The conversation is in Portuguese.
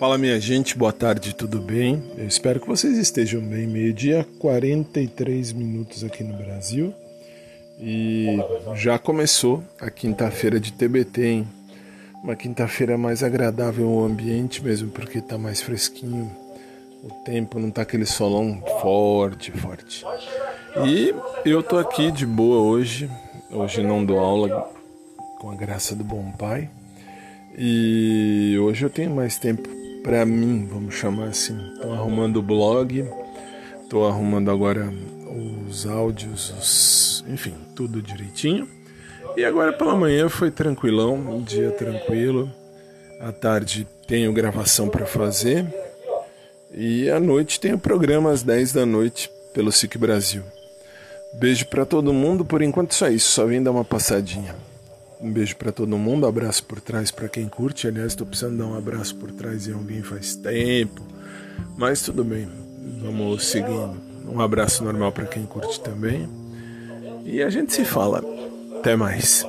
Fala minha gente, boa tarde, tudo bem? Eu espero que vocês estejam bem. Meio-dia, 43 minutos aqui no Brasil. E já começou a quinta-feira de TBT, hein? Uma quinta-feira mais agradável o ambiente, mesmo porque tá mais fresquinho. O tempo não tá aquele solão forte, forte. E eu tô aqui de boa hoje. Hoje não dou aula com a graça do bom pai. E hoje eu tenho mais tempo para mim, vamos chamar assim. Estou arrumando o blog, estou arrumando agora os áudios, os, enfim, tudo direitinho. E agora pela manhã foi tranquilão, um dia tranquilo. À tarde tenho gravação para fazer. E à noite tenho programa às 10 da noite pelo SIC Brasil. Beijo para todo mundo, por enquanto só isso, só vim dar uma passadinha. Um beijo para todo mundo, abraço por trás para quem curte. Aliás, estou precisando dar um abraço por trás em alguém faz tempo. Mas tudo bem, vamos seguindo. Um abraço normal para quem curte também. E a gente se fala. Até mais.